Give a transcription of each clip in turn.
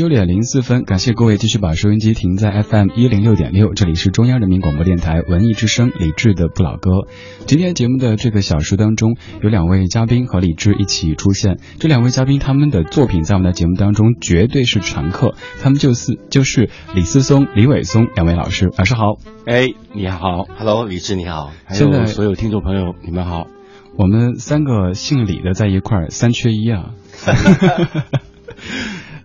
九点零四分，感谢各位继续把收音机停在 FM 一零六点六，这里是中央人民广播电台文艺之声李志的不老歌。今天节目的这个小时当中，有两位嘉宾和李志一起出现。这两位嘉宾他们的作品在我们的节目当中绝对是常客，他们就是就是李思松、李伟松两位老师。老师好，哎，你好，Hello，李志你好，还有所有听众朋友，你们好。我们三个姓李的在一块儿，三缺一啊。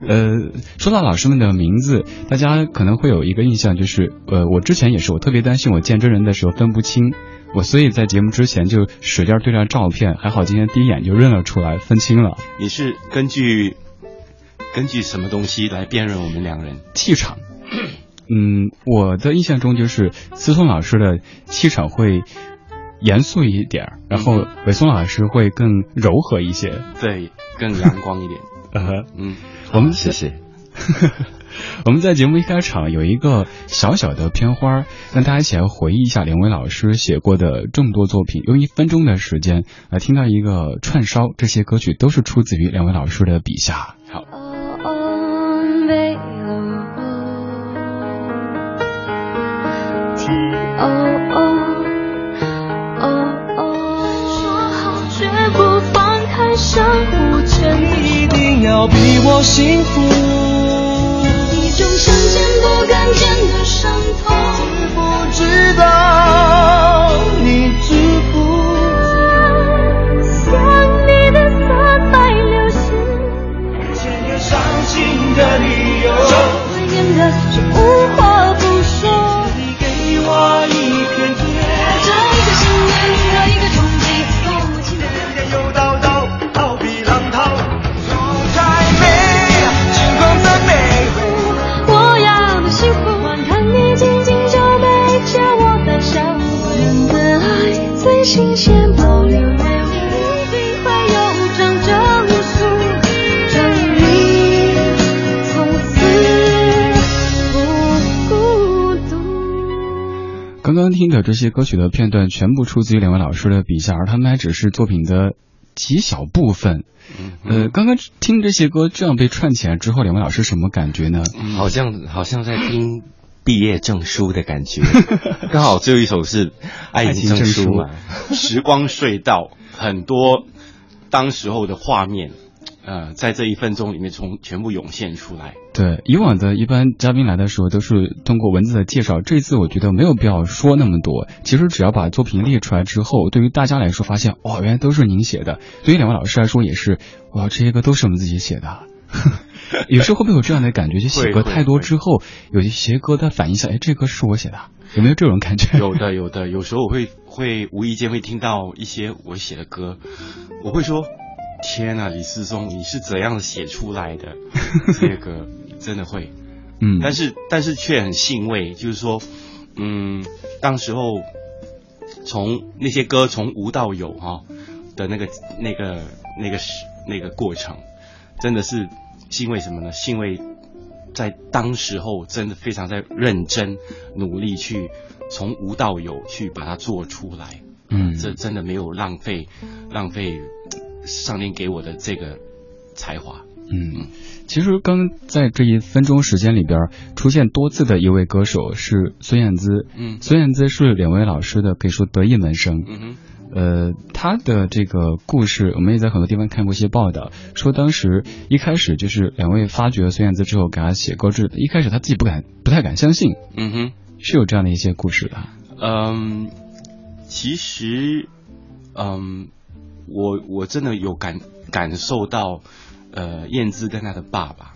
呃，说到老师们的名字，大家可能会有一个印象，就是呃，我之前也是，我特别担心我见真人的时候分不清，我所以在节目之前就使劲对着照片，还好今天第一眼就认了出来，分清了。你是根据根据什么东西来辨认我们两人？气场。嗯，我的印象中就是思聪老师的气场会严肃一点，然后伟松老师会更柔和一些，对，更阳光一点。呃 嗯。我们谢谢。我们在节目一开场有一个小小的片花，让大家一起来回忆一下两位老师写过的众多作品。用一分钟的时间来听到一个串烧，这些歌曲都是出自于两位老师的笔下。好。要比我幸福，一种想见不敢见的伤痛，知不知道你知否？想你的色彩流失，千个伤心的理由，新鲜保留美丽，一定会有张证书，证明从此不孤独。刚刚听的这些歌曲的片段，全部出自于两位老师的笔下，而他们还只是作品的极小部分。呃，刚刚听这些歌这样被串起来之后，两位老师什么感觉呢？好像好像在听。毕业证书的感觉，刚好最后一首是爱情证书嘛，时光隧道，很多当时候的画面，呃，在这一分钟里面从全部涌现出来。对，以往的一般嘉宾来的时候都是通过文字的介绍，这次我觉得没有必要说那么多，其实只要把作品列出来之后，对于大家来说发现，哇，原来都是您写的，对于两位老师来说也是，哇，这些歌都是我们自己写的。有时候会不会有这样的感觉？就写歌太多之后，有一些歌它反应一下，哎，这歌是我写的，有没有这种感觉？有的，有的。有时候我会会无意间会听到一些我写的歌，我会说：天呐，李思松，你是怎样写出来的？这些歌真的会，嗯。但是但是却很欣慰，就是说，嗯，当时候从那些歌从无到有哈的那个那个那个那个过程。真的是欣慰什么呢？欣慰在当时候真的非常在认真努力去从无到有去把它做出来。嗯，这真的没有浪费浪费上天给我的这个才华。嗯，其实刚在这一分钟时间里边出现多次的一位歌手是孙燕姿。嗯，孙燕姿是两位老师的可以说得意门生。嗯哼。呃，他的这个故事，我们也在很多地方看过一些报道，说当时一开始就是两位发掘孙燕姿之后给他写歌之，一开始他自己不敢，不太敢相信。嗯哼，是有这样的一些故事的。嗯，其实，嗯，我我真的有感感受到，呃，燕姿跟她的爸爸。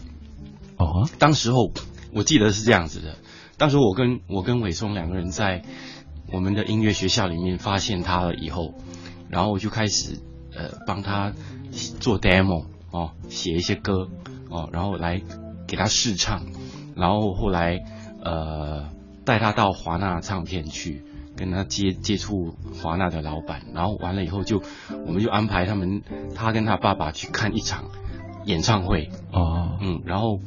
哦。当时候我记得是这样子的，当时我跟我跟伟松两个人在。我们的音乐学校里面发现他了以后，然后我就开始呃帮他做 demo 哦，写一些歌哦，然后来给他试唱，然后后来呃带他到华纳唱片去跟他接接触华纳的老板，然后完了以后就我们就安排他们他跟他爸爸去看一场演唱会。哦，嗯，然后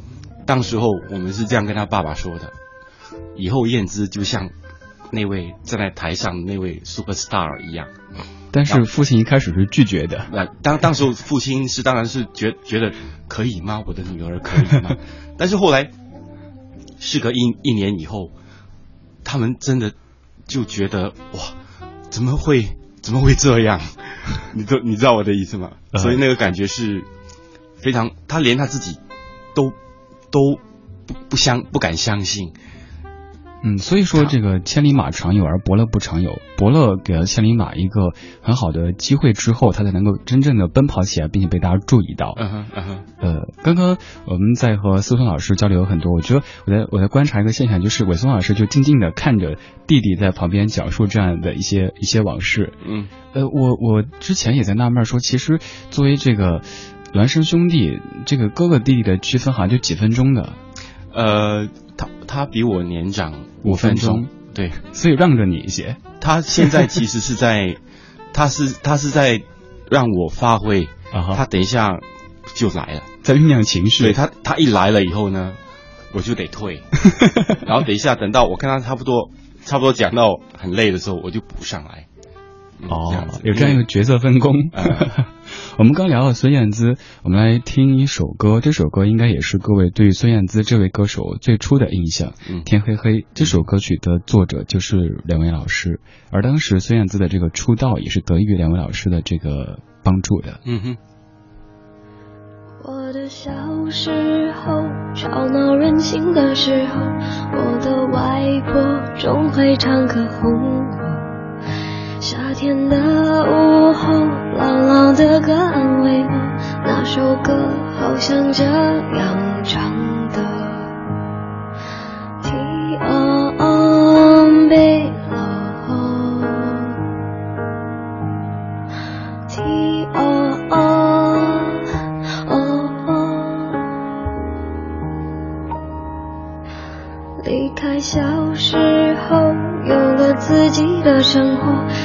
当时候我们是这样跟他爸爸说的，以后燕姿就像那位站在台上的那位 super star 一样。但是父亲一开始是拒绝的。那当当时父亲是当然是觉觉得可以吗？我的女儿可以吗？但是后来，事隔一一年以后，他们真的就觉得哇，怎么会怎么会这样？你都你知道我的意思吗？所以那个感觉是非常，他连他自己都都不不相不敢相信。嗯，所以说这个千里马常有，而伯乐不常有。伯乐给了千里马一个很好的机会之后，他才能够真正的奔跑起来，并且被大家注意到。嗯哼，嗯哼。呃，刚刚我们在和思聪老师交流很多，我觉得我在我在观察一个现象，就是伟松老师就静静的看着弟弟在旁边讲述这样的一些一些往事。嗯。呃，我我之前也在纳闷说，其实作为这个孪生兄弟，这个哥哥弟弟的区分好像就几分钟的。呃，他他比我年长五分钟，对，所以让着你一些。他现在其实是在，他是他是在让我发挥，他等一下就来了，在酝酿情绪。对他，他一来了以后呢，我就得退，然后等一下等到我看他差不多差不多讲到很累的时候，我就补上来。哦，有这样一个角色分工。我们刚聊了孙燕姿，我们来听一首歌。这首歌应该也是各位对孙燕姿这位歌手最初的印象。嗯，天黑黑这首歌曲的作者就是两位老师，而当时孙燕姿的这个出道也是得益于两位老师的这个帮助的。嗯哼。我的小时候，吵闹任性的时候，我的外婆总会唱歌哄。夏天的午后，朗朗的歌安慰我，那首歌好像这样唱的。天黑了，天离开小时候。有了自己的生活，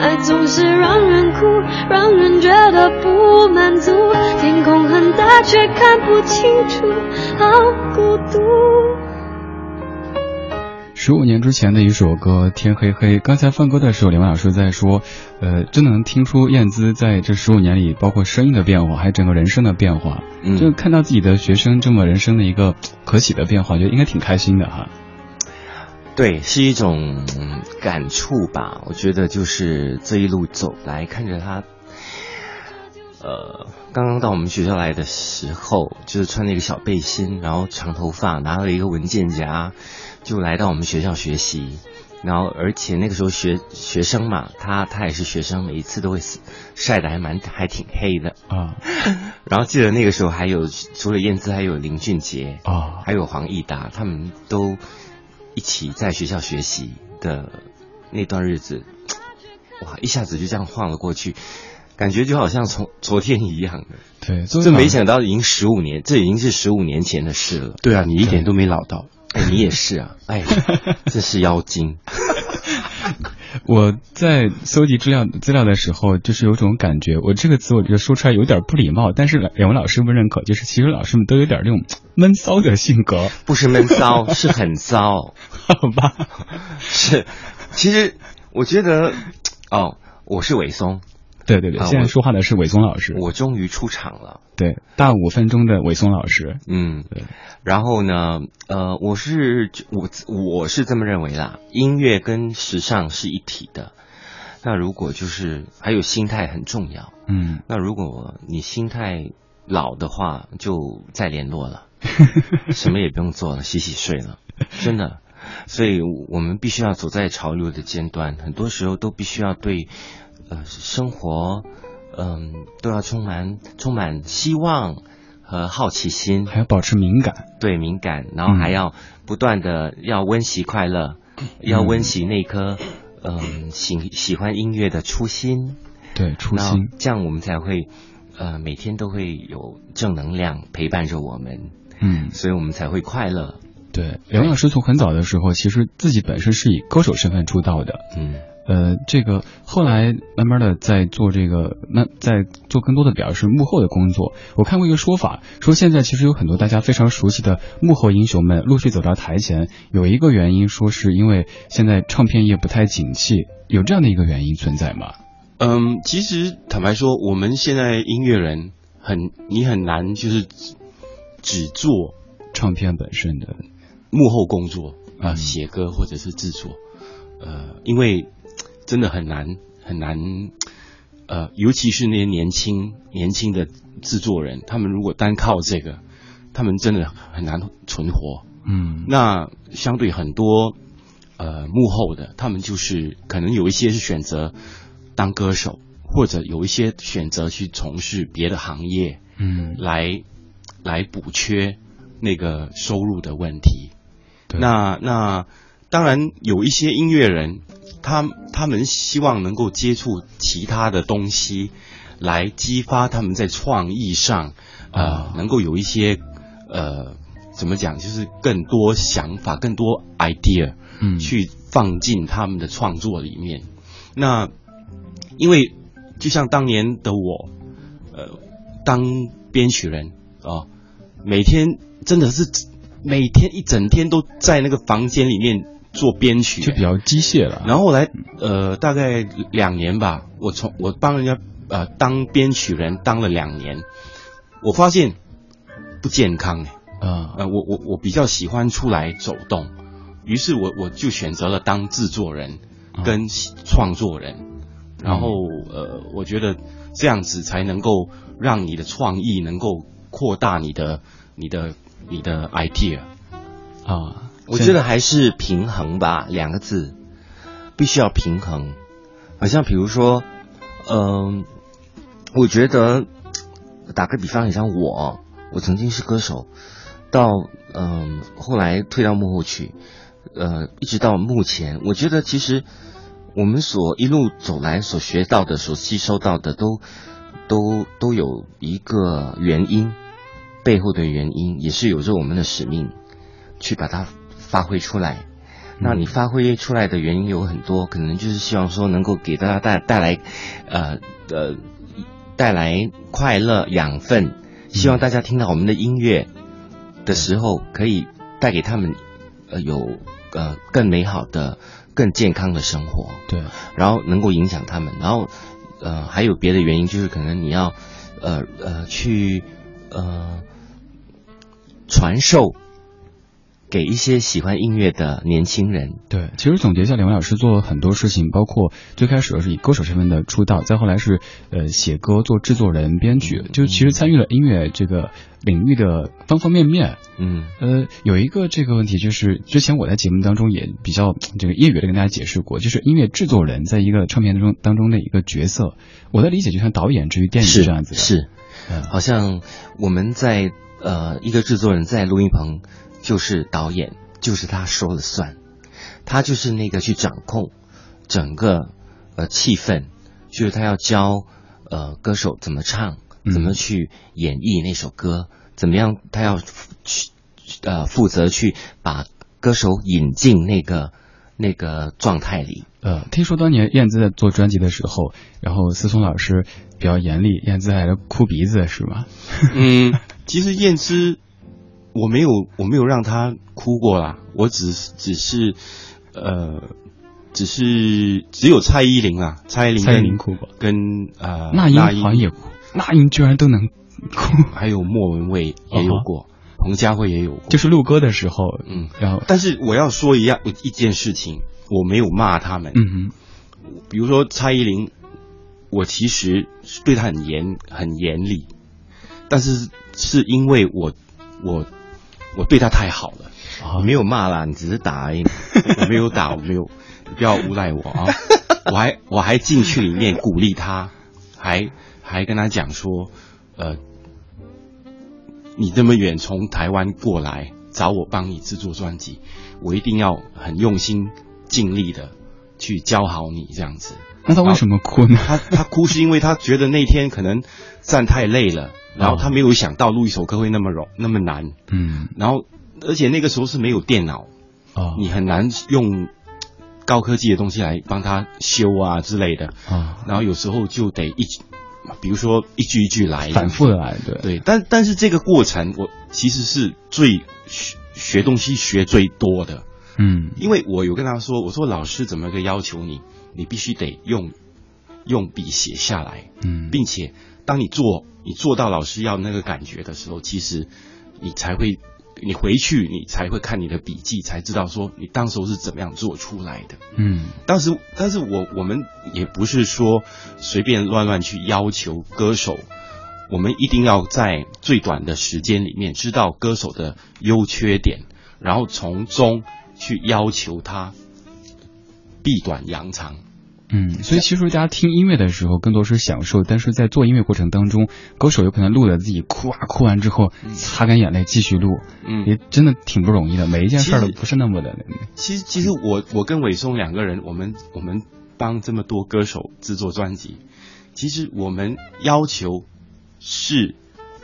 爱总是让人哭，让人觉得不满足。天空很大，却看不清楚，好孤独。十五年之前的一首歌《天黑黑》，刚才放歌的时候，林文老师在说，呃，真的能听出燕姿在这十五年里，包括声音的变化，还有整个人生的变化。嗯，就看到自己的学生这么人生的一个可喜的变化，觉得应该挺开心的哈。对，是一种感触吧。我觉得就是这一路走来，看着他，呃，刚刚到我们学校来的时候，就是穿了一个小背心，然后长头发，拿了一个文件夹，就来到我们学校学习。然后，而且那个时候学学生嘛，他他也是学生，每一次都会晒得还蛮还挺黑的啊。然后记得那个时候还有除了燕姿，还有林俊杰啊，还有黄义达，他们都。一起在学校学习的那段日子，哇，一下子就这样晃了过去，感觉就好像从昨天一样的。对，这没想到已经十五年，这已经是十五年前的事了。对啊，你一点都没老到。哎，你也是啊，哎，这是妖精。我在搜集资料资料的时候，就是有种感觉，我这个词我觉得说出来有点不礼貌，但是两位老师不认可，就是其实老师们都有点那种闷骚的性格，不是闷骚，是很骚，好吧？是，其实我觉得哦，我是伟松。对对对，现在说话的是伟松老师。我终于出场了。对，大五分钟的伟松老师。嗯，对。然后呢，呃，我是我我是这么认为啦，音乐跟时尚是一体的。那如果就是还有心态很重要。嗯。那如果你心态老的话，就再联络了，什么也不用做了，洗洗睡了，真的。所以我们必须要走在潮流的尖端，很多时候都必须要对。呃，生活，嗯，都要充满充满希望和好奇心，还要保持敏感，对敏感，然后还要不断的要温习快乐，要温习那颗嗯喜喜欢音乐的初心，对初心，这样我们才会呃每天都会有正能量陪伴着我们，嗯，所以我们才会快乐。对，梁老师从很早的时候，其实自己本身是以歌手身份出道的，嗯。呃，这个后来慢慢的在做这个，那在做更多的表示幕后的工作。我看过一个说法，说现在其实有很多大家非常熟悉的幕后英雄们陆续走到台前，有一个原因说是因为现在唱片业不太景气，有这样的一个原因存在吗？嗯，其实坦白说，我们现在音乐人很你很难就是只做唱片本身的幕后工作啊，写歌或者是制作，呃，因为。真的很难很难，呃，尤其是那些年轻年轻的制作人，他们如果单靠这个，他们真的很难存活。嗯，那相对很多呃幕后的，他们就是可能有一些是选择当歌手，或者有一些选择去从事别的行业，嗯，来来补缺那个收入的问题。那那当然有一些音乐人。他他们希望能够接触其他的东西，来激发他们在创意上，呃，能够有一些呃，怎么讲，就是更多想法、更多 idea，嗯，去放进他们的创作里面。那因为就像当年的我，呃，当编曲人啊，每天真的是每天一整天都在那个房间里面。做编曲。就比较机械了，然后来呃大概两年吧，我从我帮人家呃当编曲人当了两年，我发现不健康哎，啊。呃我我我比较喜欢出来走动，于是我我就选择了当制作人跟创作人，然后呃我觉得这样子才能够让你的创意能够扩大你的你的你的 idea 啊。我觉得还是平衡吧，两个字，必须要平衡。好像比如说，嗯，我觉得打个比方，你像我，我曾经是歌手，到嗯后来退到幕后去，呃，一直到目前，我觉得其实我们所一路走来所学到的、所吸收到的，都都都有一个原因，背后的原因也是有着我们的使命去把它。发挥出来，那你发挥出来的原因有很多，可能就是希望说能够给大家带带来，呃呃，带来快乐养分，希望大家听到我们的音乐的时候，可以带给他们呃有呃更美好的、更健康的生活。对，然后能够影响他们，然后呃还有别的原因，就是可能你要呃呃去呃传授。给一些喜欢音乐的年轻人。对，其实总结一下，两位老师做了很多事情，包括最开始是以歌手身份的出道，再后来是呃写歌、做制作人、编曲，就其实参与了音乐这个领域的方方面面。嗯，呃，有一个这个问题，就是之前我在节目当中也比较这个业余的跟大家解释过，就是音乐制作人在一个唱片当中当中的一个角色，我的理解就像导演至于电影这样子的，是，好像我们在呃一个制作人在录音棚。就是导演，就是他说了算，他就是那个去掌控整个呃气氛，就是他要教呃歌手怎么唱，怎么去演绎那首歌，怎么样，他要去呃负责去把歌手引进那个那个状态里。呃，听说当年燕姿在做专辑的时候，然后思聪老师比较严厉，燕姿还哭鼻子是吗？嗯，其实燕姿。我没有，我没有让他哭过啦。我只只是，呃，只是只有蔡依林啊，蔡依林蔡依林哭过，跟呃那英好像也哭，那英居然都能哭，还有莫文蔚也有过，彭佳慧也有过，就是录歌的时候，嗯，然后但是我要说一样一件事情，我没有骂他们，嗯哼，比如说蔡依林，我其实对她很严很严厉，但是是因为我我我对他太好了。哦没有骂啦，你只是打而已。我没有打，我没有，不要诬赖我啊！我还我还进去里面鼓励他，还还跟他讲说，呃，你这么远从台湾过来找我帮你制作专辑，我一定要很用心尽力的去教好你这样子。那他为什么哭呢？他他哭是因为他觉得那天可能站太累了，然后他没有想到录一首歌会那么容那么难。嗯，然后。而且那个时候是没有电脑，啊，你很难用高科技的东西来帮他修啊之类的啊。然后有时候就得一，比如说一句一句来，反复的来，对对。但但是这个过程，我其实是最学学东西学最多的，嗯，因为我有跟他说，我说老师怎么个要求你，你必须得用用笔写下来，嗯，并且当你做你做到老师要那个感觉的时候，其实你才会。你回去，你才会看你的笔记，才知道说你当时候是怎么样做出来的。嗯，当时，但是我我们也不是说随便乱乱去要求歌手，我们一定要在最短的时间里面知道歌手的优缺点，然后从中去要求他避短扬长。嗯，所以其实大家听音乐的时候更多是享受，但是在做音乐过程当中，歌手有可能录了自己哭啊，哭完之后擦干眼泪继续录，嗯，也真的挺不容易的。每一件事都不是那么的。其实，其实我我跟伟松两个人，我们我们帮这么多歌手制作专辑，其实我们要求是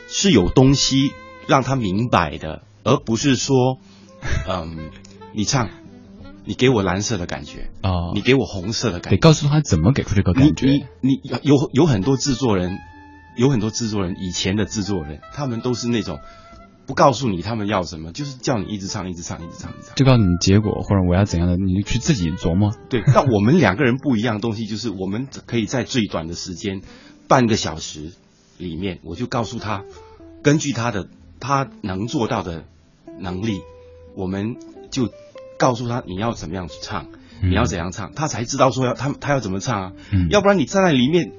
是有东西让他明白的，而不是说，嗯，你唱。你给我蓝色的感觉啊！你给我红色的感觉。得告诉他怎么给出这个感觉。你你有有很多制作人，有很多制作人，以前的制作人，他们都是那种不告诉你他们要什么，就是叫你一直唱，一直唱，一直唱，一直唱。就告诉你结果或者我要怎样的，你去自己琢磨。对，但我们两个人不一样的东西，就是我们可以在最短的时间，半个小时里面，我就告诉他，根据他的他能做到的能力，我们就。告诉他你要怎么样去唱，你要怎样唱，他才知道说要他他要怎么唱啊，要不然你站在里面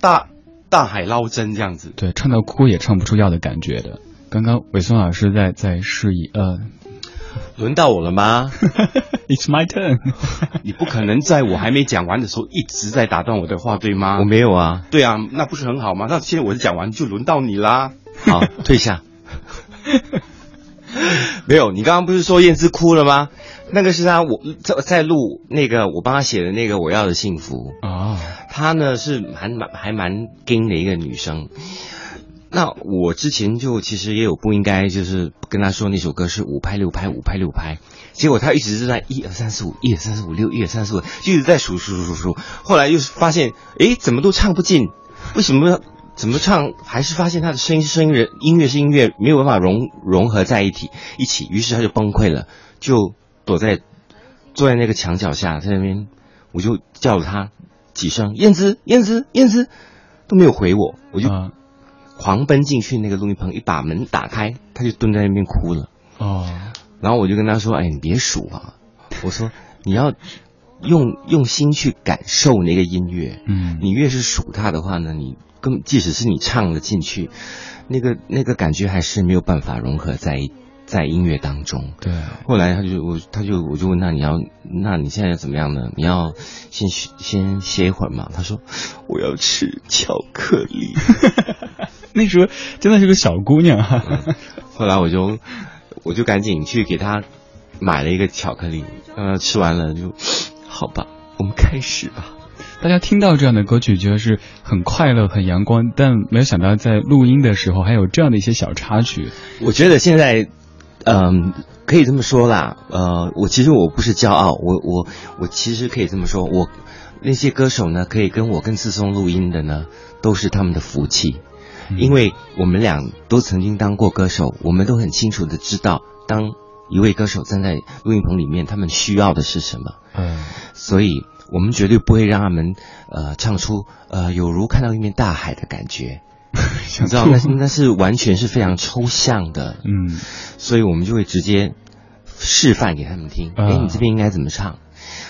大大海捞针这样子，对，唱到哭也唱不出要的感觉的。刚刚伟松老师在在示意，呃，轮到我了吗？It's my turn。你不可能在我还没讲完的时候一直在打断我的话，对吗？我没有啊。对啊，那不是很好吗？那现在我讲完就轮到你啦。好，退下。没有，你刚刚不是说燕姿哭了吗？那个是他，我在在录那个我帮他写的那个我要的幸福啊。她呢是蛮蛮还蛮硬的一个女生。那我之前就其实也有不应该就是跟他说那首歌是五拍六拍五拍六拍，结果他一直是在一二三四五一二三四五六一二三四五就一直在数数数数数，后来又发现哎怎么都唱不进，为什么？怎么唱？还是发现他的声音是声音，人音乐是音乐，没有办法融融合在一起一起。于是他就崩溃了，就躲在坐在那个墙角下，在那边，我就叫了他几声，燕子，燕子，燕子，都没有回我，我就狂奔进去那个录音棚，一把门打开，他就蹲在那边哭了。哦，然后我就跟他说：“哎，你别数啊，我说你要用用心去感受那个音乐。嗯，你越是数它的话呢，你。”跟即使是你唱了进去，那个那个感觉还是没有办法融合在在音乐当中。对。后来他就我他就我就问他你要那你现在怎么样呢？你要先先歇一会儿嘛？他说我要吃巧克力。那时候真的是个小姑娘。后来我就我就赶紧去给他买了一个巧克力，呃吃完了就好吧，我们开始吧。大家听到这样的歌曲，觉得是很快乐、很阳光，但没有想到在录音的时候还有这样的一些小插曲。我觉得现在，嗯，可以这么说啦。呃，我其实我不是骄傲，我我我其实可以这么说，我那些歌手呢，可以跟我跟思松录音的呢，都是他们的福气，因为我们俩都曾经当过歌手，我们都很清楚的知道，当一位歌手站在录音棚里面，他们需要的是什么？嗯，所以我们绝对不会让他们呃唱出呃有如看到一面大海的感觉。你知道，那那是完全是非常抽象的。嗯，所以我们就会直接示范给他们听。哎，你这边应该怎么唱？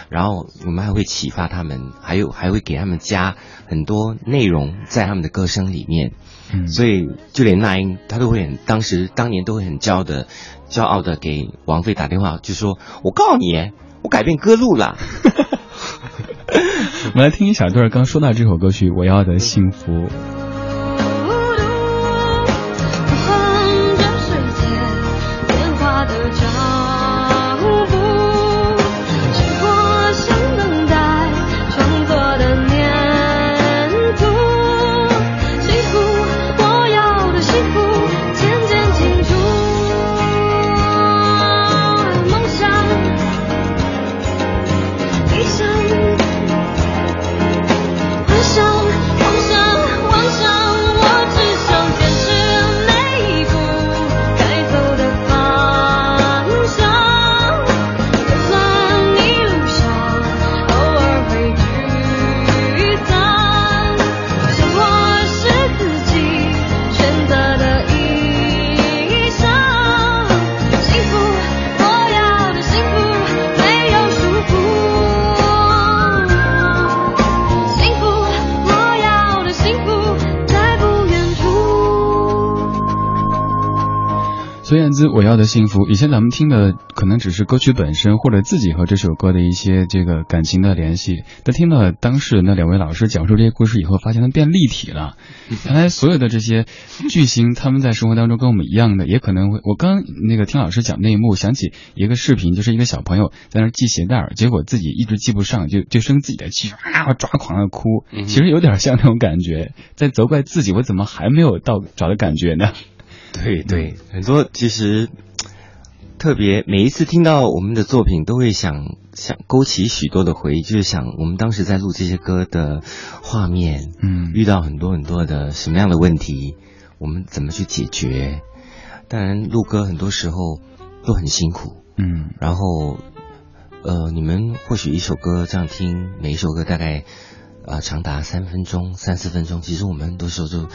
然后我们还会启发他们，还有还会给他们加很多内容在他们的歌声里面。嗯，所以就连那英他都会很，当时当年都会很骄傲的、骄傲的给王菲打电话，就说：“我告诉你，我改变歌路了。”我们来听一小段，刚说到这首歌曲《我要的幸福》。孙燕姿，我要的幸福。以前咱们听的可能只是歌曲本身，或者自己和这首歌的一些这个感情的联系。但听了当事人的两位老师讲述这些故事以后，发现它变立体了。原来所有的这些巨星，他们在生活当中跟我们一样的，也可能会。我刚那个听老师讲那一幕，想起一个视频，就是一个小朋友在那系鞋带结果自己一直系不上，就就生自己的气，啊，抓狂的哭。其实有点像那种感觉，在责怪自己，我怎么还没有到找的感觉呢？对对，很多其实特别每一次听到我们的作品，都会想想勾起许多的回忆，就是想我们当时在录这些歌的画面，嗯，遇到很多很多的什么样的问题，我们怎么去解决？当然，录歌很多时候都很辛苦，嗯，然后呃，你们或许一首歌这样听，每一首歌大概啊长达三分钟、三四分钟，其实我们很多时候就。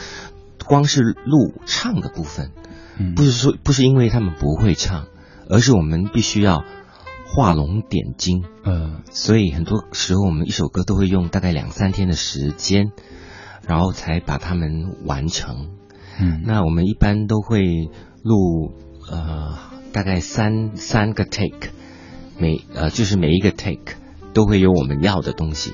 光是录唱的部分，不是说不是因为他们不会唱，而是我们必须要画龙点睛。嗯，所以很多时候我们一首歌都会用大概两三天的时间，然后才把它们完成。嗯，那我们一般都会录呃大概三三个 take，每呃就是每一个 take 都会有我们要的东西。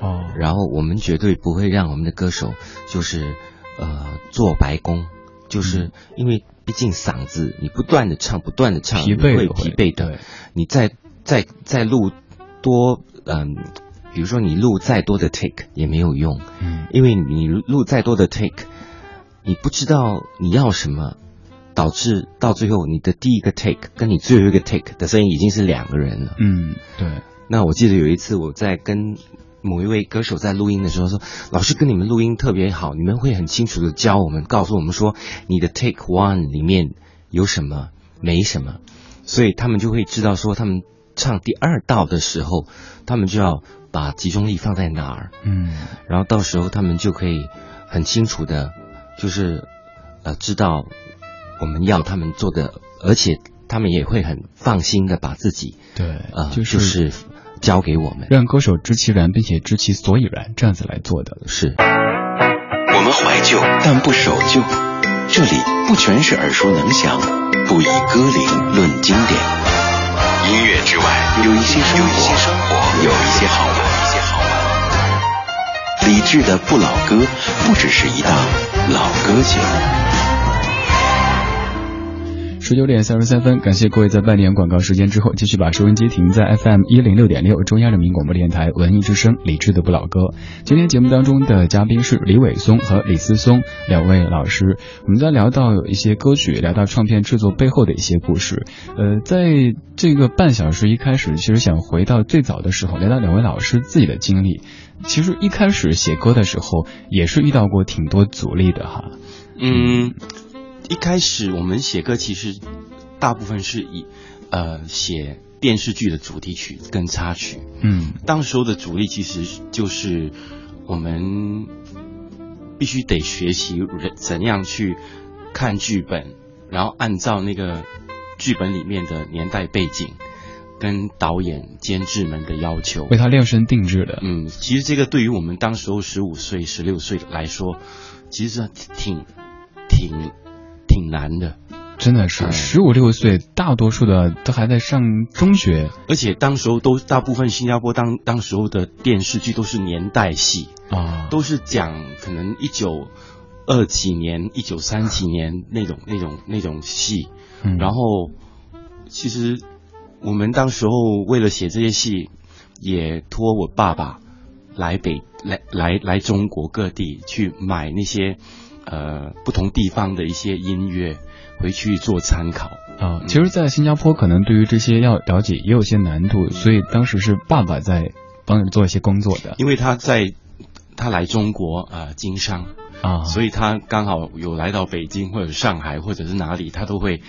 哦，然后我们绝对不会让我们的歌手就是。呃，做白工，就是因为毕竟嗓子你不断的唱，不断的唱，疲惫会疲惫的。你再再再录多，嗯，比如说你录再多的 take 也没有用，嗯，因为你录再多的 take，你不知道你要什么，导致到最后你的第一个 take 跟你最后一个 take 的声音已经是两个人了。嗯，对。那我记得有一次我在跟。某一位歌手在录音的时候说：“老师跟你们录音特别好，你们会很清楚的教我们，告诉我们说你的 take one 里面有什么，没什么，所以他们就会知道说他们唱第二道的时候，他们就要把集中力放在哪儿。嗯，然后到时候他们就可以很清楚的，就是呃知道我们要他们做的，而且他们也会很放心的把自己对呃就是。”交给我们，让歌手知其然，并且知其所以然，这样子来做的是。我们怀旧，但不守旧。这里不全是耳熟能详，不以歌龄论经典。音乐之外，有一些生活，有一些好玩，一些好玩。理智的不老歌，不只是一档老歌节目。十九点三十三分，感谢各位在半点广告时间之后，继续把收音机停在 FM 一零六点六中央人民广播电台文艺之声李智的不老歌。今天节目当中的嘉宾是李伟松和李思松两位老师。我们在聊到有一些歌曲，聊到唱片制作背后的一些故事。呃，在这个半小时一开始，其实想回到最早的时候，聊到两位老师自己的经历。其实一开始写歌的时候，也是遇到过挺多阻力的哈。嗯。一开始我们写歌其实大部分是以呃写电视剧的主题曲跟插曲。嗯，当时候的主力其实就是我们必须得学习人怎样去看剧本，然后按照那个剧本里面的年代背景。跟导演、监制们的要求，为他量身定制的。嗯，其实这个对于我们当时候十五岁、十六岁来说，其实挺、挺、挺难的。真的是十五六岁，大多数的都还在上中学，而且当时候都大部分新加坡当当时候的电视剧都是年代戏啊，都是讲可能一九二几年、一九三几年那种、那种、那种戏。嗯，然后其实。我们当时候为了写这些戏，也托我爸爸来北来来来中国各地去买那些呃不同地方的一些音乐回去做参考啊。其实，在新加坡可能对于这些要了解也有些难度，所以当时是爸爸在帮你做一些工作的。因为他在他来中国啊经商啊，所以他刚好有来到北京或者上海或者是哪里，他都会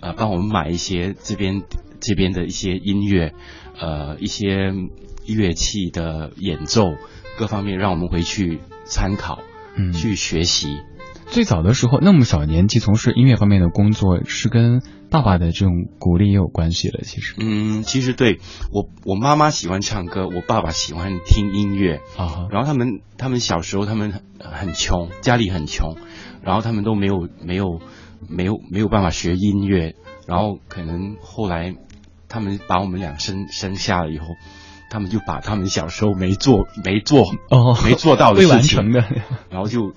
呃帮我们买一些这边。这边的一些音乐，呃，一些乐器的演奏，各方面让我们回去参考，嗯，去学习。最早的时候，那么小年纪从事音乐方面的工作，是跟爸爸的这种鼓励也有关系的。其实，嗯，其实对我，我妈妈喜欢唱歌，我爸爸喜欢听音乐啊。然后他们，他们小时候他们很很穷，家里很穷，然后他们都没有没有没有没有办法学音乐，然后可能后来。他们把我们俩生生下了以后，他们就把他们小时候没做、没做、哦没做到的事情，的，然后就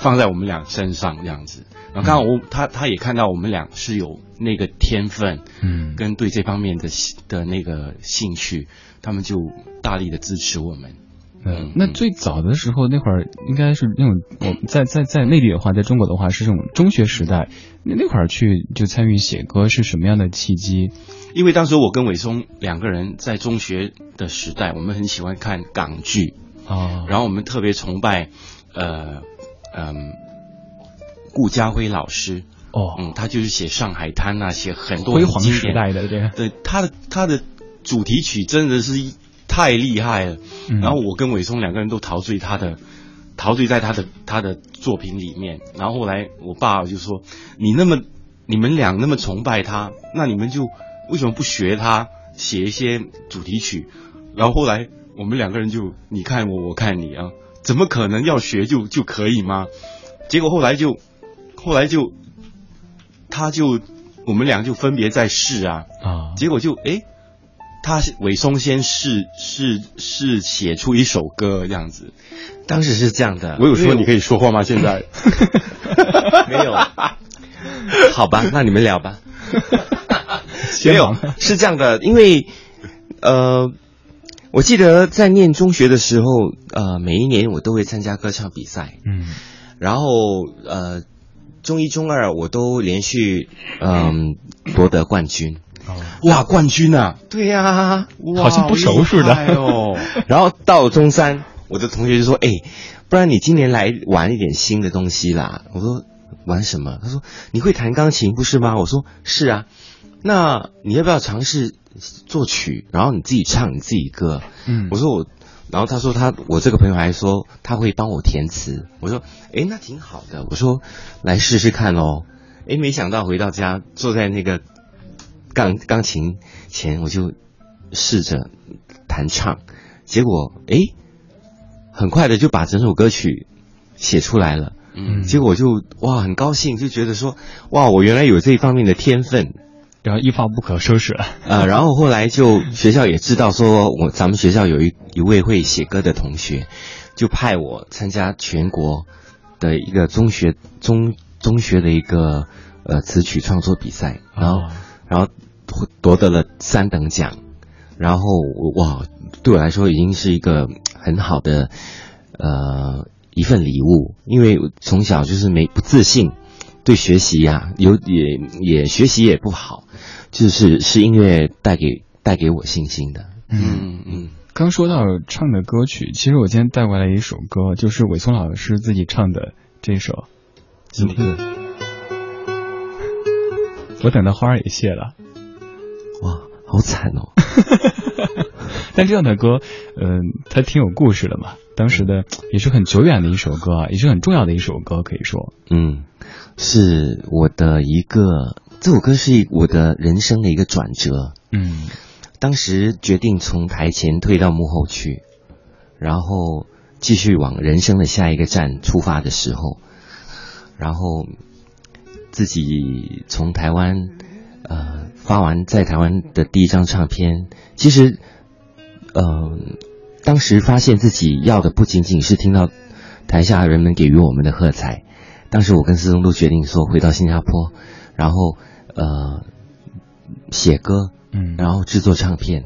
放在我们俩身上这样子。然后刚好我他他也看到我们俩是有那个天分，嗯，跟对这方面的的那个兴趣，他们就大力的支持我们。嗯，那最早的时候那会儿应该是那种我在在在内地的话，在中国的话是这种中学时代，那那会儿去就参与写歌是什么样的契机？因为当时我跟伟松两个人在中学的时代，我们很喜欢看港剧啊，然后我们特别崇拜呃嗯顾家辉老师哦，嗯，他就是写《上海滩》啊，写很多辉煌时代的这个，对他的他的主题曲真的是。太厉害了，然后我跟伟松两个人都陶醉他的，陶醉在他的他的作品里面。然后后来我爸就说：“你那么你们俩那么崇拜他，那你们就为什么不学他写一些主题曲？”然后后来我们两个人就你看我我看你啊，怎么可能要学就就可以吗？结果后来就后来就他就我们俩就分别在试啊啊，结果就哎。他韦松先试试试写出一首歌这样子，当时是这样的。我有说你可以说话吗？现在 没有。好吧，那你们聊吧。没有，是这样的，因为呃，我记得在念中学的时候，呃，每一年我都会参加歌唱比赛，嗯，然后呃，中一、中二我都连续嗯夺得冠军。哇，冠军啊！对呀，好像不熟似的哦。然后到中三，我的同学就说：“哎，不然你今年来玩一点新的东西啦。”我说：“玩什么？”他说：“你会弹钢琴不是吗？”我说：“是啊。”那你要不要尝试作曲，然后你自己唱你自己歌？嗯，我说我，然后他说他，我这个朋友还说他会帮我填词。我说：“哎，那挺好的。”我说：“来试试看哦。”哎，没想到回到家坐在那个。钢钢琴前，我就试着弹唱，结果哎，很快的就把整首歌曲写出来了。嗯，结果就哇，很高兴，就觉得说哇，我原来有这一方面的天分，然后一发不可收拾了。呃，然后后来就学校也知道说我咱们学校有一一位会写歌的同学，就派我参加全国的一个中学中中学的一个呃词曲创作比赛，然后。然后夺得了三等奖，然后哇，对我来说已经是一个很好的呃一份礼物，因为从小就是没不自信，对学习呀有也也学习也不好，就是是音乐带给带给我信心的。嗯嗯，刚说到唱的歌曲，其实我今天带过来一首歌，就是伟松老师自己唱的这首。嗯。我等到花儿也谢了。哇，好惨哦！但这样的歌，嗯，它挺有故事的嘛。当时的也是很久远的一首歌啊，也是很重要的一首歌，可以说。嗯，是我的一个这首歌是我的人生的一个转折。嗯，当时决定从台前退到幕后去，然后继续往人生的下一个站出发的时候，然后自己从台湾呃发完在台湾的第一张唱片，其实，嗯。当时发现自己要的不仅仅是听到台下人们给予我们的喝彩，当时我跟思聪都决定说回到新加坡，然后呃写歌，嗯，然后制作唱片，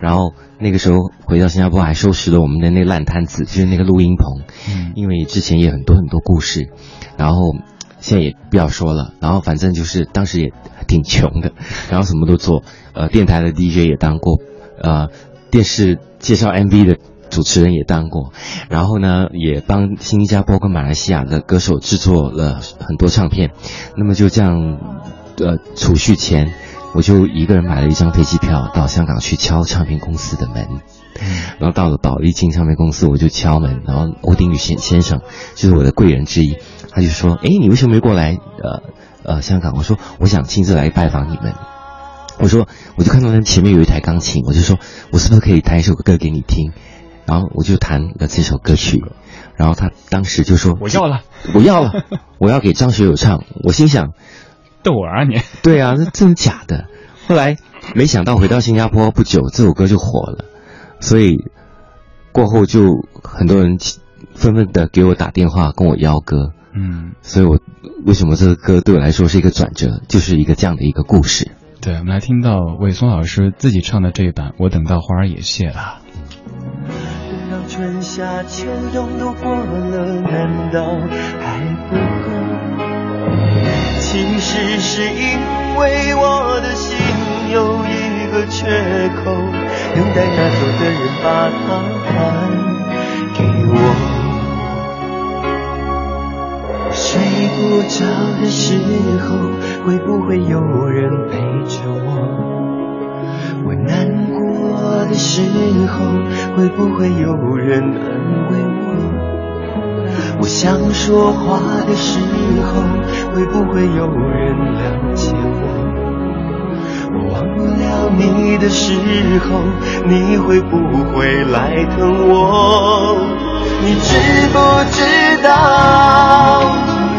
然后那个时候回到新加坡还收拾了我们的那烂摊子，就是那个录音棚，嗯，因为之前也很多很多故事，然后现在也不要说了，然后反正就是当时也挺穷的，然后什么都做，呃，电台的 DJ 也当过，呃。电视介绍 MV 的主持人也当过，然后呢，也帮新加坡跟马来西亚的歌手制作了很多唱片。那么就这样，呃，储蓄钱，我就一个人买了一张飞机票到香港去敲唱片公司的门。然后到了宝丽金唱片公司，我就敲门，然后欧丁宇先先生就是我的贵人之一，他就说：“哎，你为什么没过来？呃呃，香港？”我说：“我想亲自来拜访你们。”我说，我就看到那前面有一台钢琴，我就说，我是不是可以弹一首歌给你听？然后我就弹了这首歌曲，然后他当时就说，我要了，我要了，我要给张学友唱。我心想，逗我啊你？对啊，这真的假的？后来没想到回到新加坡不久，这首歌就火了，所以过后就很多人纷纷的给我打电话跟我邀歌。嗯，所以我为什么这个歌对我来说是一个转折，就是一个这样的一个故事。对，我们来听到魏松老师自己唱的这一版《我等到花儿也谢了》。春夏秋冬都过了，难道还不够？其实是因为我的心有一个缺口，等待那走的人把它还给我。睡不着的时候，会不会有人陪时候，会不会有人安慰我？我想说话的时候，会不会有人了解我？我忘不了你的时候，你会不会来疼我？你知不知道？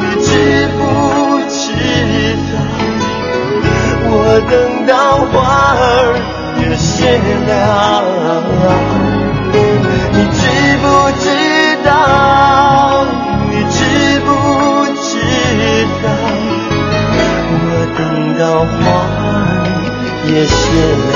你知不知道，我等到花儿也谢了。你知不知道？你知不知道，我等到花儿也谢了。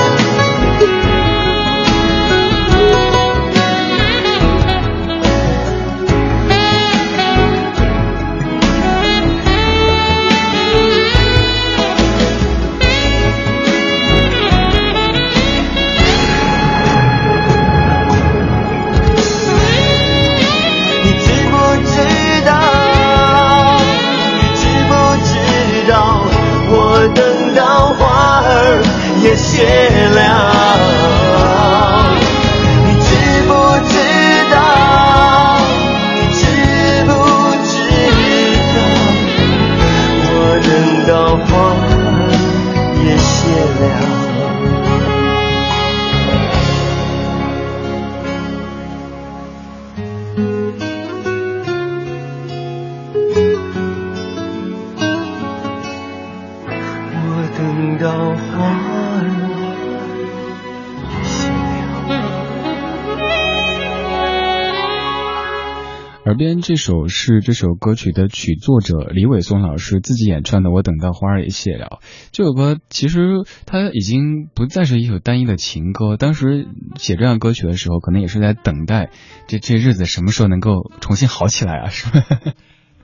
耳边这首是这首歌曲的曲作者李伟松老师自己演唱的《我等到花儿也谢了》。这首歌其实它已经不再是一首单一的情歌。当时写这样歌曲的时候，可能也是在等待这这日子什么时候能够重新好起来啊，是吧？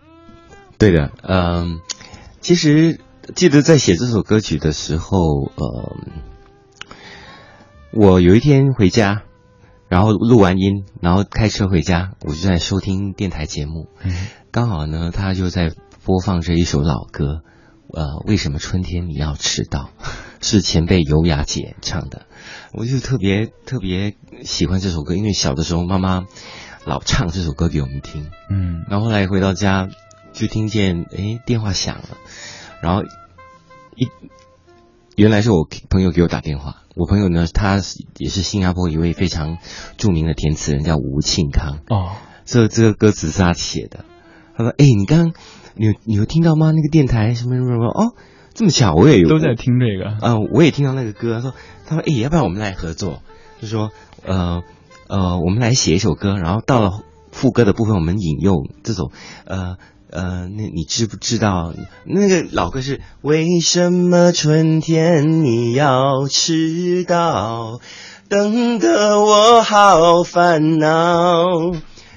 对的，嗯，其实记得在写这首歌曲的时候，呃，我有一天回家。然后录完音，然后开车回家，我就在收听电台节目，刚好呢，他就在播放着一首老歌，呃，为什么春天你要迟到？是前辈尤雅姐唱的，我就特别特别喜欢这首歌，因为小的时候妈妈老唱这首歌给我们听。嗯，然后后来回到家就听见哎电话响了，然后一原来是我朋友给我打电话。我朋友呢，他也是新加坡一位非常著名的填词人，叫吴庆康。哦，这这个歌词是他写的。他说：“哎，你刚。”你你有听到吗？那个电台什么什么什么哦，这么巧，我也有都在听这个。嗯，我也听到那个歌。他说他说哎，要不然我们来合作？就说呃呃，我们来写一首歌，然后到了副歌的部分，我们引用这首呃呃，那你知不知道那个老歌是为什么春天你要迟到，等得我好烦恼。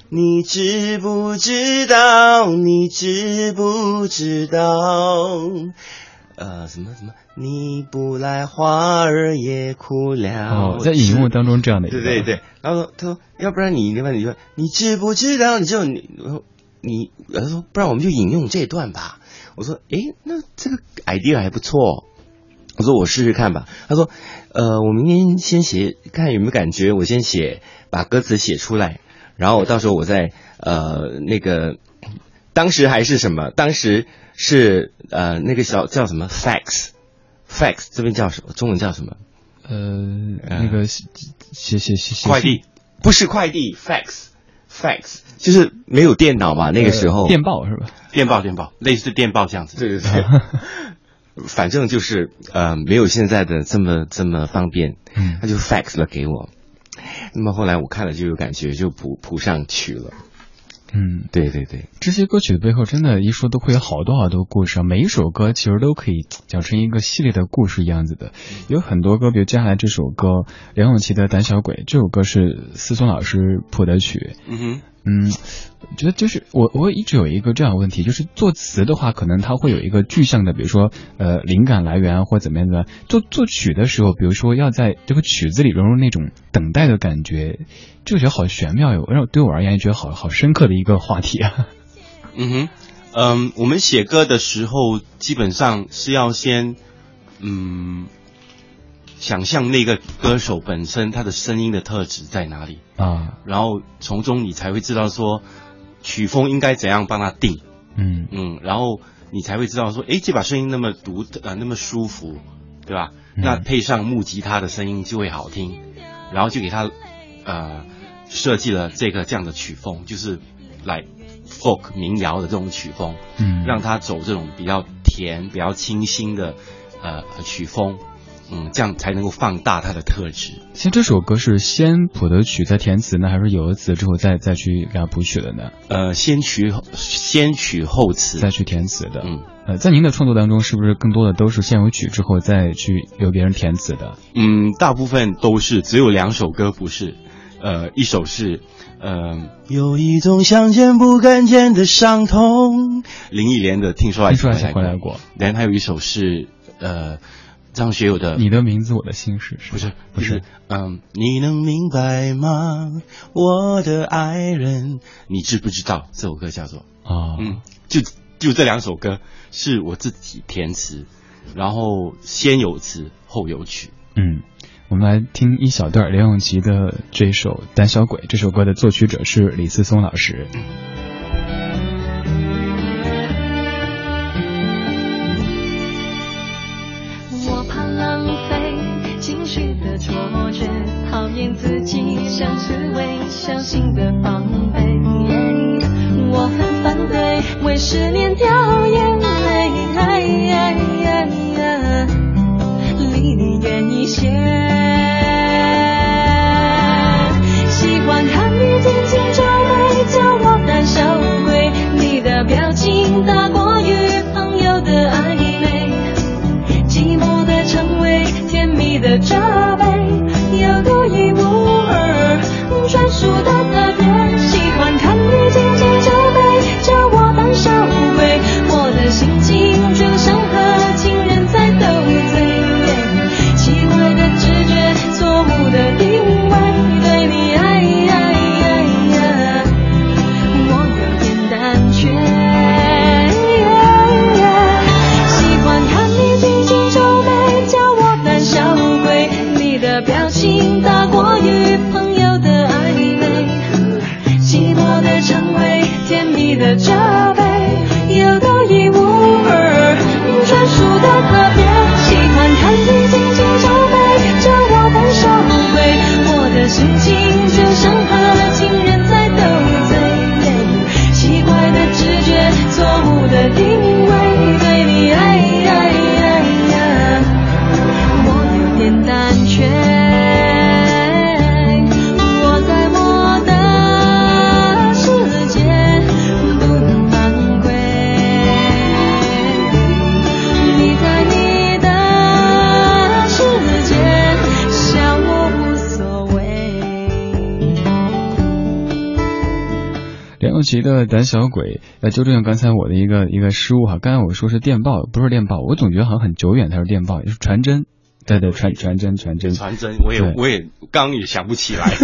你知不知道？你知不知道？呃，什么什么？你不来，花儿也哭了。哦，在荧幕当中这样的一个。对对对。然后他说：“要不然你另外你说，你知不知道？你就你，你他说，不然我们就引用这段吧。”我说：“诶，那这个 idea 还不错。”我说：“我试试看吧。”他说：“呃，我明天先写，看有没有感觉。我先写，把歌词写出来。”然后到时候我再呃那个，当时还是什么？当时是呃那个小叫什么？fax，fax 这边叫什么？中文叫什么？呃，那个写写写写快递不是快递，fax，fax 就是没有电脑嘛？那个时候电报是吧？电报电报类似电报这样子。对对对，反正就是呃没有现在的这么这么方便，他就 fax 了给我。那么后来我看了就有感觉，就谱谱上去了。嗯，对对对，这些歌曲的背后，真的，一说都会有好多好多故事。每一首歌其实都可以讲成一个系列的故事样子的。有很多歌，比如接下来这首歌，梁咏琪的《胆小鬼》，这首歌是思聪老师谱的曲。嗯哼。嗯，觉得就是我我一直有一个这样的问题，就是作词的话，可能它会有一个具象的，比如说呃灵感来源或怎么样的。作作曲的时候，比如说要在这个曲子里融入那种等待的感觉，这个觉得好玄妙哟，让对我而言也觉得好好深刻的一个话题啊。嗯哼，嗯，我们写歌的时候，基本上是要先嗯。想象那个歌手本身他的声音的特质在哪里啊？然后从中你才会知道说曲风应该怎样帮他定，嗯嗯，然后你才会知道说，哎，这把声音那么独呃那么舒服，对吧？那配上木吉他的声音就会好听，然后就给他呃设计了这个这样的曲风，就是来 folk 民谣的这种曲风，嗯，让他走这种比较甜、比较清新的呃曲风。嗯，这样才能够放大它的特质。其实这首歌是先谱的曲再填词呢，还是有了词之后再再去给它谱曲的呢？呃，先曲先曲后词再去填词的。嗯，呃，在您的创作当中，是不是更多的都是先有曲之后再去由别人填词的？嗯，大部分都是，只有两首歌不是。呃，一首是，呃，有一种想见不敢见的伤痛。林忆莲的《听说爱情回来过》，然后还有一首是，呃。张学友的《你的名字我的心事》不是不是嗯，你能明白吗，我的爱人？你知不知道这首歌叫做啊？嗯，就就这两首歌是我自己填词，然后先有词后有曲。嗯，我们来听一小段梁咏琪的这首《胆小鬼》。这首歌的作曲者是李思松老师。自己像刺猬，小心的防备。我很反对为失恋掉眼泪，离你远一些。喜欢看你紧紧皱眉，叫我胆小鬼。你的表情大过于朋友的暧昧，寂寞的称谓，甜蜜的责梁咏琪的《胆小鬼》，呃，纠正刚才我的一个一个失误哈，刚才我说是电报，不是电报，我总觉得好像很久远才是电报，也是传真，对对，传传真传真。传真，我也我也刚刚也想不起来。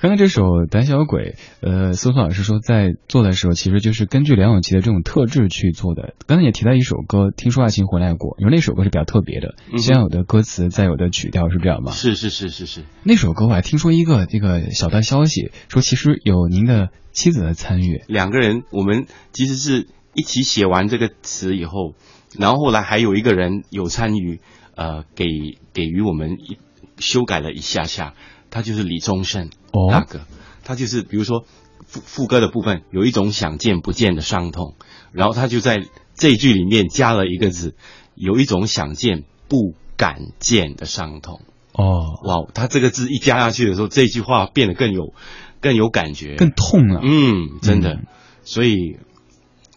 刚刚这首《胆小鬼》，呃，苏苏老师说在做的时候，其实就是根据梁咏琪的这种特质去做的。刚才也提到一首歌，《听说爱情回来过》，因为那首歌是比较特别的，先有的歌词，再有的曲调，是这样吗？是是是是是，那首歌我还听说一个这个小道消息，说其实有您的妻子的参与。两个人我们其实是一起写完这个词以后，然后后来还有一个人有参与，呃，给给予我们一修改了一下下，他就是李宗盛哦大哥，他就是比如说副副歌的部分有一种想见不见的伤痛，然后他就在这一句里面加了一个字，有一种想见不敢见的伤痛。哦，哇，他这个字一加下去的时候，这句话变得更有更有感觉，更痛了。嗯，真的，嗯所以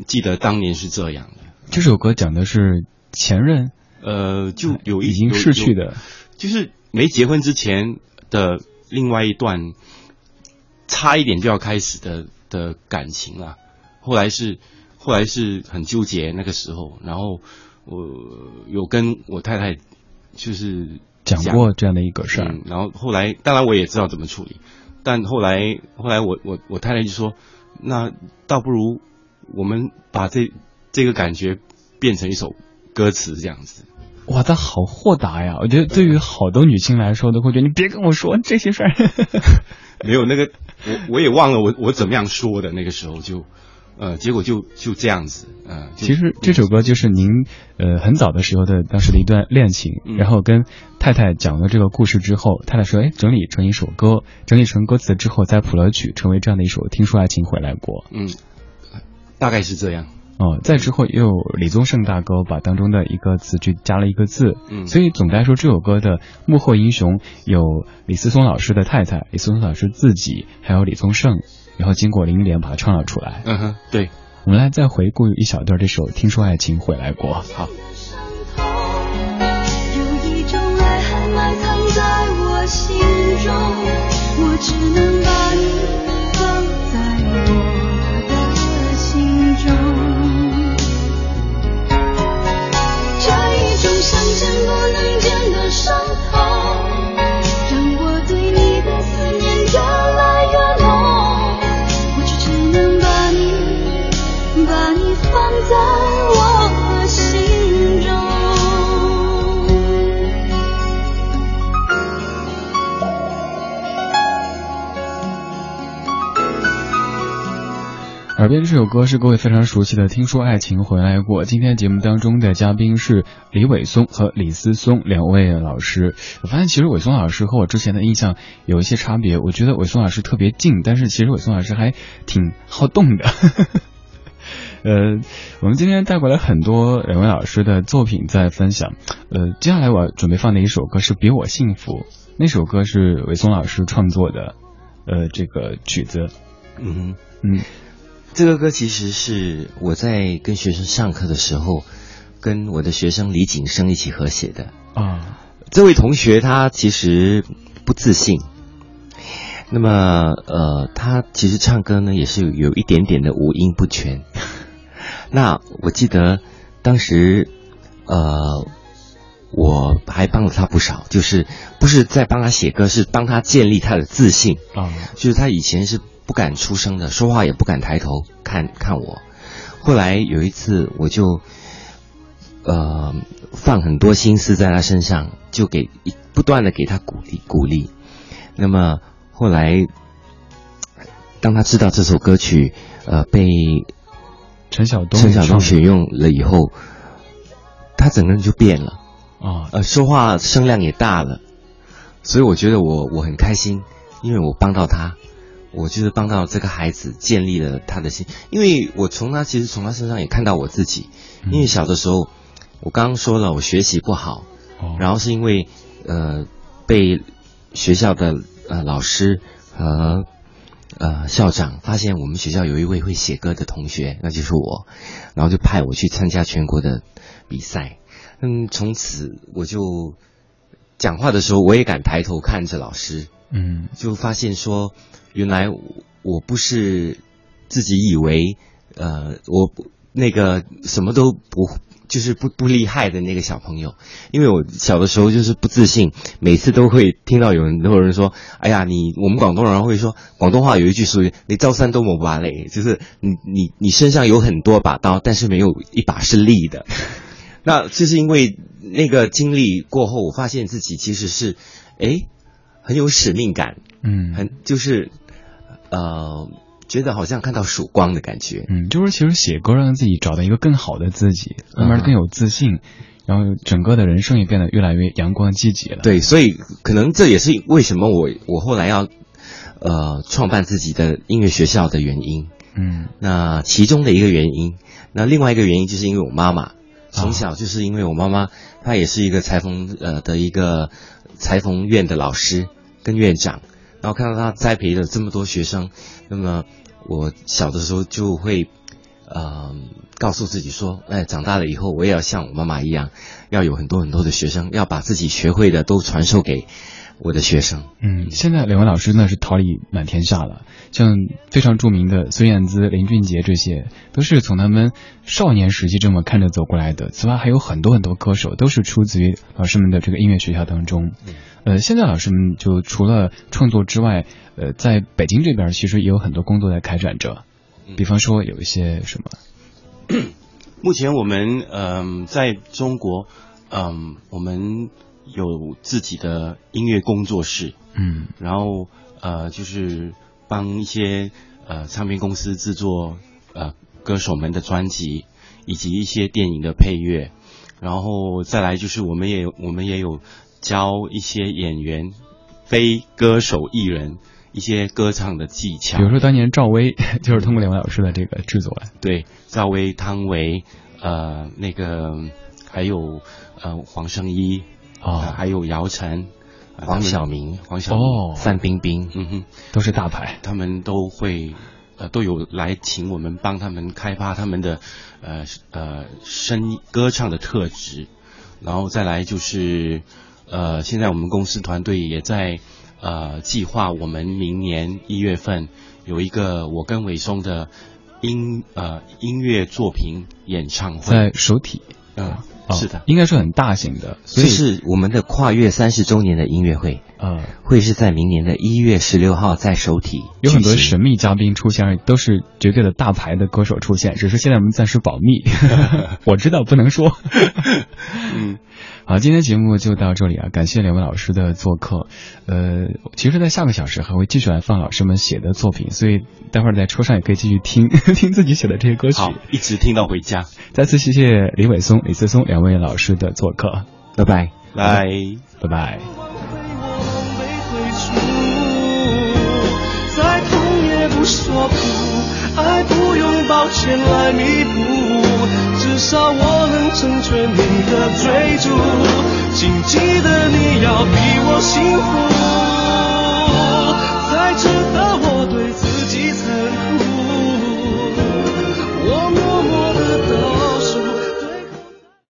记得当年是这样的。这首歌讲的是前任，呃，就有一已经逝去，的就是没结婚之前的另外一段，差一点就要开始的的感情啊。后来是后来是很纠结那个时候，然后我有跟我太太就是讲过这样的一个事儿。嗯，然后后来当然我也知道怎么处理，但后来后来我我我太太就说，那倒不如我们把这这个感觉变成一首歌词这样子。哇，他好豁达呀！我觉得对于好多女性来说，都会觉得你别跟我说这些事儿。没有那个，我我也忘了我我怎么样说的，那个时候就，呃，结果就就这样子，呃，其实这首歌就是您呃很早的时候的当时的一段恋情，嗯然后跟太太讲了这个故事之后，太太说，哎，整理成一首歌，整理成歌词之后再谱了曲，成为这样的一首《听说爱情回来过》。嗯，大概是这样，哦，再之后又有李宗盛大哥把当中的一个词句加了一个字，嗯，所以总的来说，这首歌的幕后英雄有李思松老师的太太，李思松老师自己，还有李宗盛，然后经过林忆莲把它唱了出来。嗯哼，对，我们来再回顾一小段这首《听说爱情回来过》。好，边这首歌是各位非常熟悉的《听说爱情回来过》。今天节目当中的嘉宾是李伟松和李思松两位老师。我发现其实伟松老师和我之前的印象有一些差别。我觉得伟松老师特别静，但是其实伟松老师还挺好动的。呃，我们今天带过来很多两位老师的作品在分享。呃，接下来我准备放的一首歌是《比我幸福》，那首歌是伟松老师创作的，呃，这个曲子。嗯。嗯，这个歌其实是我在跟学生上课的时候，跟我的学生李景生一起合写的。啊，这位同学他其实不自信，那么呃，他其实唱歌呢也是有有一点点的五音不全。那我记得当时呃，我还帮了他不少，就是不是在帮他写歌，是帮他建立他的自信。啊，就是他以前是不敢出声的，说话也不敢抬头看看我。后来有一次，我就呃放很多心思在他身上，就给不断的给他鼓励鼓励。那么后来当他知道这首歌曲呃被陈晓东陈晓东选用了以后，他整个人就变了啊，呃，说话声量也大了，所以我觉得我我很开心，因为我帮到他，我就是帮到这个孩子建立了他的心，因为我从他其实从他身上也看到我自己，因为小的时候我刚刚说了我学习不好，然后是因为呃被学校的呃老师和。呃，校长发现我们学校有一位会写歌的同学，那就是我，然后就派我去参加全国的比赛。嗯，从此我就讲话的时候，我也敢抬头看着老师。嗯，就发现说，原来我不是自己以为，呃，我那个什么都不。就是不不厉害的那个小朋友，因为我小的时候就是不自信，每次都会听到有人都有人说：“哎呀，你我们广东人会说广东话有一句俗语，你招三都冇把嘞，就是你你你身上有很多把刀，但是没有一把是利的。”那就是因为那个经历过后，我发现自己其实是哎很有使命感，嗯，很就是呃。觉得好像看到曙光的感觉，嗯，就是其实写歌让自己找到一个更好的自己，慢慢更有自信，然后整个的人生也变得越来越阳光积极了。对，所以可能这也是为什么我我后来要呃创办自己的音乐学校的原因。嗯，那其中的一个原因，那另外一个原因就是因为我妈妈从小就是因为我妈妈她也是一个裁缝呃的一个裁缝院的老师跟院长。然后看到她栽培了这么多学生，那么我小的时候就会，呃，告诉自己说，哎，长大了以后我也要像我妈妈一样，要有很多很多的学生，要把自己学会的都传授给我的学生。嗯，现在两位老师呢是桃李满天下了，像非常著名的孙燕姿、林俊杰这些，都是从他们少年时期这么看着走过来的。此外还有很多很多歌手都是出自于老师们的这个音乐学校当中。呃，现在老师们就除了创作之外，呃，在北京这边其实也有很多工作在开展着，比方说有一些什么。目前我们嗯，在中国嗯，我们有自己的音乐工作室，嗯，然后呃，就是帮一些呃唱片公司制作呃歌手们的专辑，以及一些电影的配乐，然后再来就是我们也我们也有。教一些演员、非歌手艺人一些歌唱的技巧，比如说当年赵薇 就是通过两位老师的这个制作来。对，赵薇、汤唯，呃，那个还有呃黄圣依啊，还有姚晨、黄晓明、黄晓明、范冰冰，嗯哼，都是大牌，他们都会呃都有来请我们帮他们开发他们的呃呃声歌唱的特质，然后再来就是。呃，现在我们公司团队也在呃计划，我们明年一月份有一个我跟伟松的音呃音乐作品演唱会，在首体，嗯，是的，应该是很大型的，所以是我们的跨越三十周年的音乐会，呃，会是在明年的一月十六号在首体，有很多神秘嘉宾出现，都是绝对的大牌的歌手出现，只是现在我们暂时保密，我知道不能说，嗯。好，今天节目就到这里啊！感谢两位老师的做客。呃，其实，在下个小时还会继续来放老师们写的作品，所以待会儿在车上也可以继续听听自己写的这些歌曲，好，一直听到回家。再次谢谢李伟松、李思松两位老师的做客，拜拜，拜拜拜。说不爱不用抱歉来弥补，至少我能成全你的追逐。请记得你要比我幸福。